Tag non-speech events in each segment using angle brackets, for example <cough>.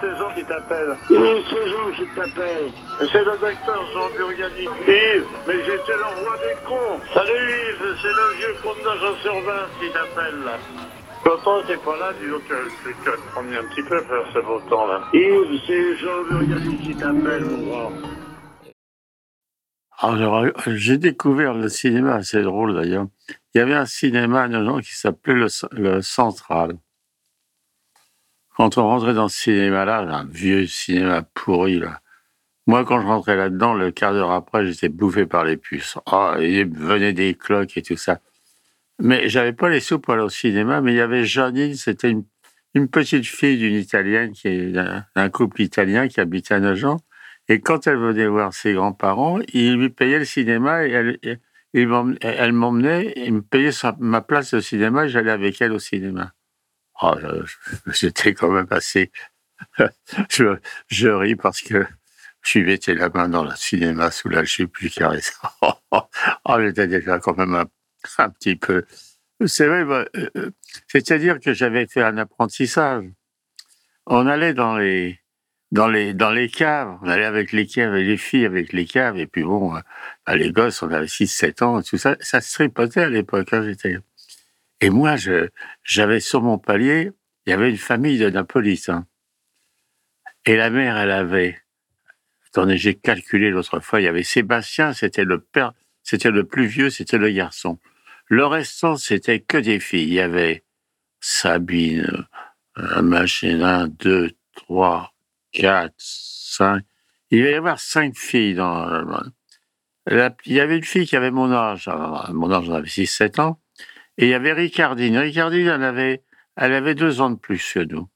Yves, c'est Jean qui t'appelle. C'est Jean qui t'appelle. C'est le docteur Jean Burgani. Yves, mais j'étais le roi des cons. Salut Yves, c'est le vieux con de Jean sur 20 qui t'appelle là. Quand t'es pas là, dis donc que tu vas te prendre un petit peu faire ce beau temps là. Yves, c'est Jean Burgani qui t'appelle, mon grand. Alors, euh, j'ai découvert le cinéma, assez drôle d'ailleurs. Il y avait un cinéma à Nogent qui s'appelait le, le Central. Quand on rentrait dans ce cinéma-là, un vieux cinéma pourri, là. Moi, quand je rentrais là-dedans, le quart d'heure après, j'étais bouffé par les puces. Ah, il venait des cloques et tout ça. Mais j'avais pas les sous pour aller au cinéma, mais il y avait Janine, c'était une, petite fille d'une italienne, qui d'un couple italien qui habitait à Nogent. Et quand elle venait voir ses grands-parents, ils lui payaient le cinéma et elle, elle m'emmenait, il me payait ma place au cinéma et j'allais avec elle au cinéma. Oh, J'étais quand même assez... <laughs> je, je ris parce que je lui mettais la main dans le cinéma sous la jupe, lui caressais. <laughs> Oh, j'étais déjà quand même un, un petit peu... C'est vrai, bah, euh, euh, c'est-à-dire que j'avais fait un apprentissage. On allait dans les dans les dans les caves. On allait avec les caves et les filles avec les caves. Et puis bon, euh, bah, les gosses, on avait 6-7 ans, tout ça. Ça se tripotait à l'époque. hein, j'étais... Et moi, j'avais sur mon palier, il y avait une famille de Napolitains. Et la mère, elle avait... Attendez, j'ai calculé l'autre fois, il y avait Sébastien, c'était le père, c'était le plus vieux, c'était le garçon. Le restant, c'était que des filles. Il y avait Sabine, un machin, un, deux, trois, quatre, cinq. Il va y avoir cinq filles dans. la- il y avait une fille qui avait mon âge, mon âge, j'en avais 6-7 ans, et il y avait Ricardine. Ricardine, elle avait, elle avait deux ans de plus que nous.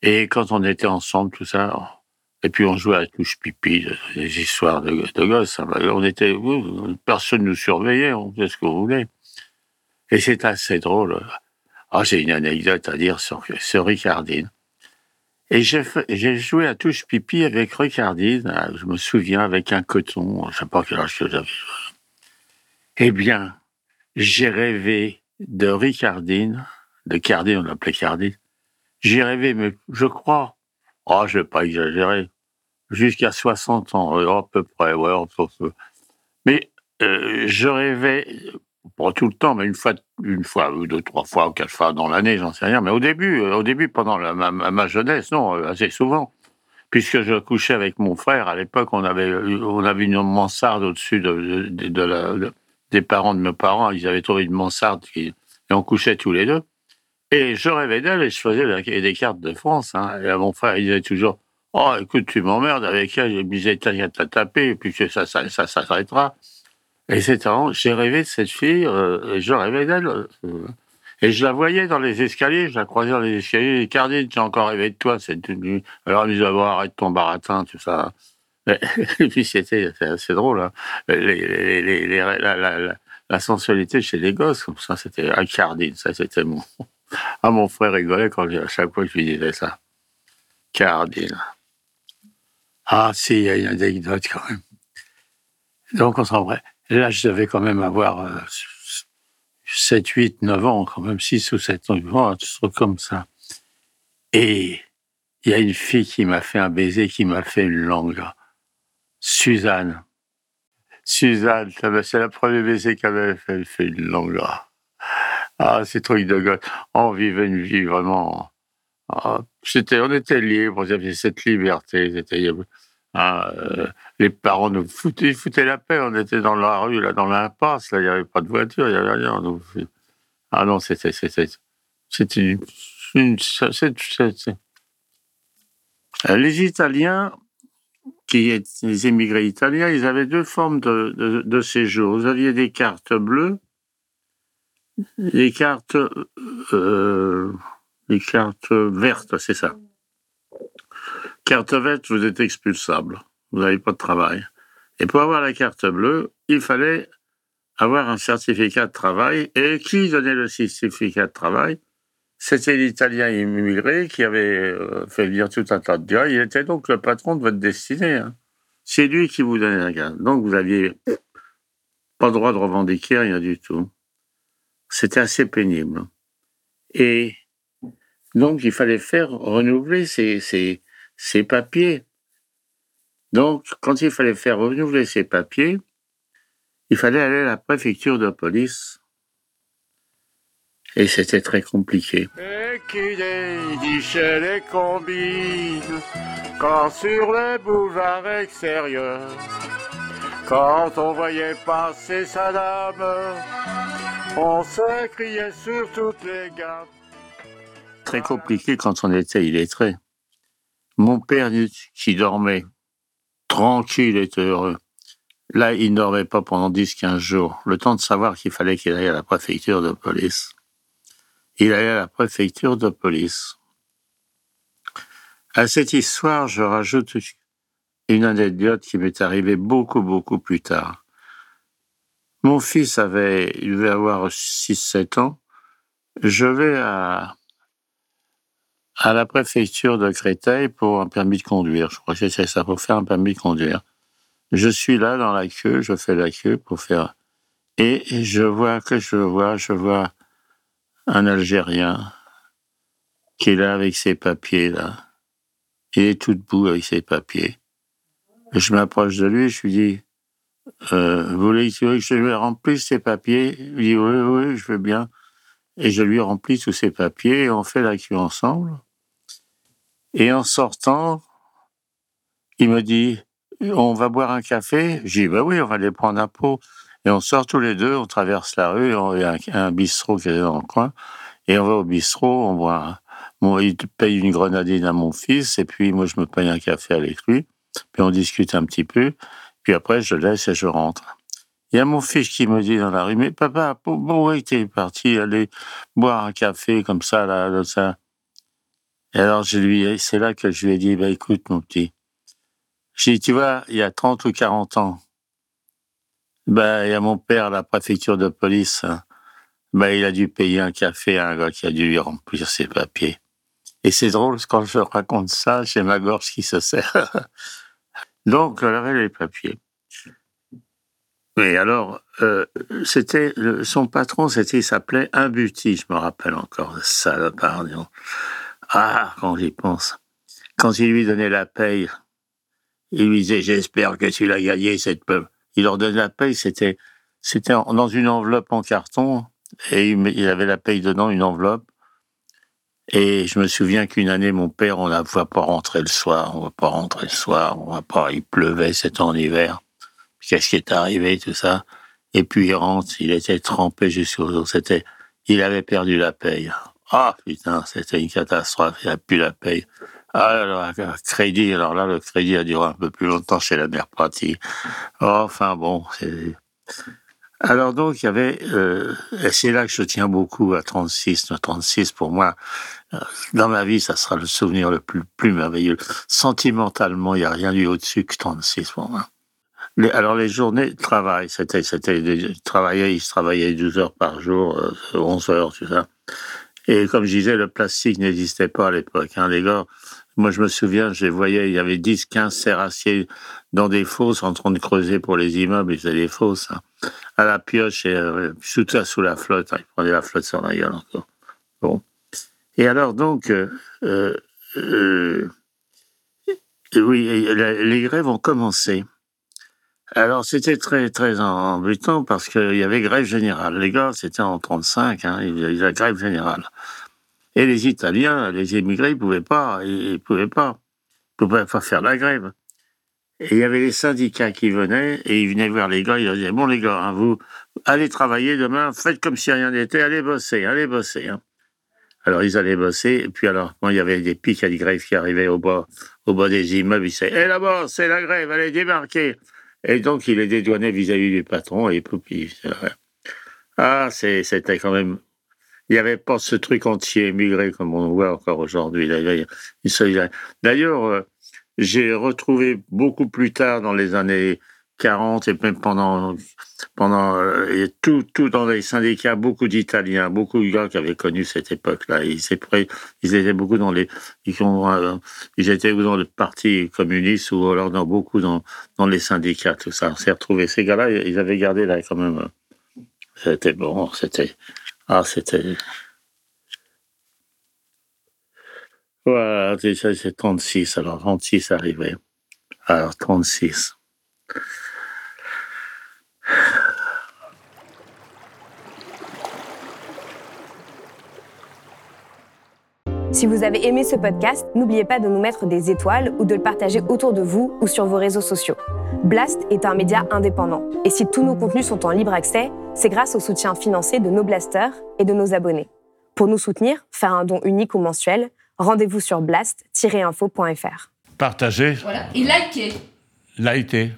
Et quand on était ensemble, tout ça, et puis on jouait à touche pipi, des histoires de, de gosses. hein. On était, personne nous surveillait, on faisait ce qu'on voulait. Et c'est assez drôle. Ah, j'ai une anecdote à dire sur, Ricardine. Et j'ai joué à touche pipi avec Ricardine, euh, je me souviens, avec un coton, je sais pas quel âge que j'avais. Eh bien, j'ai rêvé de Ricardine, de Cardine, on l'appelait Cardine. J'ai rêvé, mais je crois, oh, je vais pas exagérer, jusqu'à 60 ans, euh, à peu près, ouais. Mais euh, je rêvais, pas tout le temps, mais une fois, une fois, deux, trois fois, quatre fois dans l'année, j'en sais rien. Mais au début, euh, au début, pendant ma, jeunesse, non, assez souvent. Puisque je couchais avec mon frère, à l'époque, on avait, on avait une mansarde au-dessus de, de- des parents de mes parents. Ils avaient trouvé une mansarde et on couchait tous les deux. Et je rêvais d'elle et je faisais des cartes de France. Hein. Et mon frère, il disait toujours, oh, écoute, tu m'emmerdes avec elle. Je me disais, t'as tapé, et puis que ça, ça, ça, ça s'arrêtera. Et vraiment- j'ai rêvé de cette fille, euh, et je rêvais d'elle. euh, et je la voyais dans les escaliers, je la croisais dans les escaliers. Et Cardine, j'ai encore rêvé de toi nuit. Alors elle me disait, oh, arrête ton baratin, tout ça. Et puis c'était assez drôle. La, sensualité chez les gosses, comme ça, c'était à Cardine. Ça, c'était mon. <laughs> Ah, mon frère rigolait quand à chaque fois que je lui disais ça. Cardine. Ah, si, il y a une anecdote quand même. Donc, on vrai. Là, je devais quand même avoir euh, 7, 8, 9 ans, quand même 6 ou 7 ans, un truc comme ça. Et il y a une fille qui m'a fait un baiser, qui m'a fait une langue. Suzanne. Suzanne, c'est la première baiser qu'elle avait fait, fait une langue. Ah, ces trucs de gosse. On vivait une vie vraiment. ah, on était libres, il y avait cette liberté. Ah, euh, les parents nous foutaient, la paix. On était dans la rue, là, dans l'impasse. Il n'y avait pas de voiture, il n'y avait rien. Ah non, c'était, c'était, une, Euh, Les Italiens, qui étaient les émigrés italiens, ils avaient deux formes de, séjour. Vous aviez des cartes bleues, des cartes, euh, des cartes vertes, c'est ça. Carte verte, vous êtes expulsable. Vous n'avez pas de travail. Et pour avoir la carte bleue, il fallait avoir un certificat de travail. Et qui donnait le certificat de travail? C'était l'Italien immigré qui avait euh, fait venir tout un tas de gars. Il était donc le patron de votre destinée. hein. C'est lui qui vous donnait la carte. Donc vous aviez pas droit de revendiquer rien du tout. C'était assez pénible. Et donc il fallait faire renouveler ces, ces, ces papiers. Donc, quand il fallait faire renouveler ces papiers, il fallait aller à la préfecture de police. Et c'était très compliqué. Et qu'il dit chez les combines, quand sur les boulevards extérieurs, quand on voyait passer sa dame, on se criait sur toutes les gares. Très compliqué quand on était illettré. Mon père qui dormait tranquille était heureux. Là, il ne dormait pas pendant 10-15 jours. Le temps de savoir qu'il fallait qu'il aille à la préfecture de police. Il allait à la préfecture de police. À cette histoire, je rajoute une anecdote qui m'est arrivée beaucoup, beaucoup plus tard. Mon fils avait, il devait avoir 6-7 ans. Je vais à, à la préfecture de Créteil pour un permis de conduire. Je crois que c'est ça, pour faire un permis de conduire. Je suis là dans la queue, je fais la queue pour faire. Et je vois que je vois, je vois un Algérien qui est là avec ses papiers, là. Il est tout debout avec ses papiers. Je m'approche de lui je lui dis, euh, vous voulez que je lui remplisse ses papiers? Il dit, oui, oui, je veux bien. Et je lui remplis tous ses papiers et on fait la queue ensemble. Et en sortant, il me dit, on va boire un café? J'ai dit, bah oui, on va aller prendre un pot. Et on sort tous les deux, on traverse la rue, il y a un, bistrot qui est dans le coin, et on va au bistrot, on boit. Bon, il paye une grenadine à mon fils, et puis moi je me paye un café avec lui, puis on discute un petit peu, puis après je laisse et je rentre. Il y a mon fils qui me dit dans la rue, mais papa, bon ouais, t'es parti aller boire un café comme ça, là, là, ça. Et alors je lui, c'est là que je lui ai dit, bah écoute mon petit, j'ai dit, tu vois, il y a 30 ou 40 ans, ben, il y a mon père à la préfecture de police. Ben, il a dû payer un café à un gars qui a dû lui remplir ses papiers. Et c'est drôle, quand je raconte ça, j'ai ma gorge qui se serre. <laughs> Donc, avait les papiers. Mais alors, euh, c'était son patron, c'était, il s'appelait Imbuti, je me rappelle encore, salopard. dis donc. Ah, quand j'y pense. Quand il lui donnait la paye, il lui disait, j'espère que tu l'as gagné, cette peuple. Il leur donnait la paye, c'était, c'était dans une enveloppe en carton, et il, avait la paye dedans, une enveloppe. Et je me souviens qu'une année, mon père, on ne va pas rentrer le soir, on va pas rentrer le soir, on va pas, il pleuvait, c'était en hiver. Qu'est-ce qui est arrivé, tout ça? Et puis il rentre, il était trempé jusqu'aux os, c'était, il avait perdu la paye. Ah, putain, c'était une catastrophe, il n'a plus la paye. Ah, alors, un crédit, alors là, le crédit a duré un peu plus longtemps chez la mère pratique. Enfin bon. Alors donc, il y avait, euh, et c'est là que je tiens beaucoup à 36. Le 36, pour moi, euh, dans ma vie, ça sera le souvenir le plus, plus merveilleux. Sentimentalement, il n'y a rien eu au-dessus que 36 pour moi. Alors les journées de travail, c'était, c'était, des- travailler, ils travaillaient 12 heures par jour, euh, 11 heures, tout ça. Et comme je disais, le plastique n'existait pas à l'époque. Hein, les gars, moi je me souviens, je les voyais, il y avait 10, 15 serrassiers dans des fosses en train de creuser pour les immeubles, ils faisaient des fosses. hein, à la pioche et euh, tout ça sous la flotte. hein, ils prenaient la flotte sur la gueule encore. Bon. Et alors donc, euh, euh, oui, les grèves ont commencé. Alors c'était très très embêtant parce qu'il y avait grève générale. Les gars, c'était en 35, hein, il y la grève générale. Et les Italiens, les immigrés, ils pouvaient pas, ils, pouvaient pas, pouvaient pas faire la grève. Et il y avait les syndicats qui venaient et ils venaient voir les gars. Ils disaient bon les gars, hein, vous allez travailler demain, faites comme si rien n'était, allez bosser, allez bosser. hein. Alors ils allaient bosser et puis alors quand il y avait des pics à des grèves qui arrivaient au bas, au bas des immeubles, ils disaient eh là-bas c'est la grève, allez débarquer. Et donc il les dédouanait vis-à-vis du patron et puis ah c'était quand même il n'y avait pas ce truc entier émigré comme on voit encore aujourd'hui. D'ailleurs, il- il- il- D'ailleurs, euh, j'ai retrouvé beaucoup plus tard dans les années 40 et même pendant pendant euh, tout tout dans les syndicats beaucoup d'Italiens beaucoup de gars qui avaient connu cette époque-là. Ils étaient beaucoup dans les ils, ont, euh, ils étaient dans le parti communiste ou alors dans beaucoup dans dans les syndicats tout ça. On s'est retrouvé ces gars-là ils avaient gardé là quand même c'était bon c'était ah c'était voilà déjà c'est 36 alors 36 arrivé alors 36 Si vous avez aimé ce podcast, n'oubliez pas de nous mettre des étoiles ou de le partager autour de vous ou sur vos réseaux sociaux. Blast est un média indépendant. Et si tous nos contenus sont en libre accès, c'est grâce au soutien financier de nos blasters et de nos abonnés. Pour nous soutenir, faire un don unique ou mensuel, rendez-vous sur blast-info.fr. Partagez. Voilà. Et likez. Likez.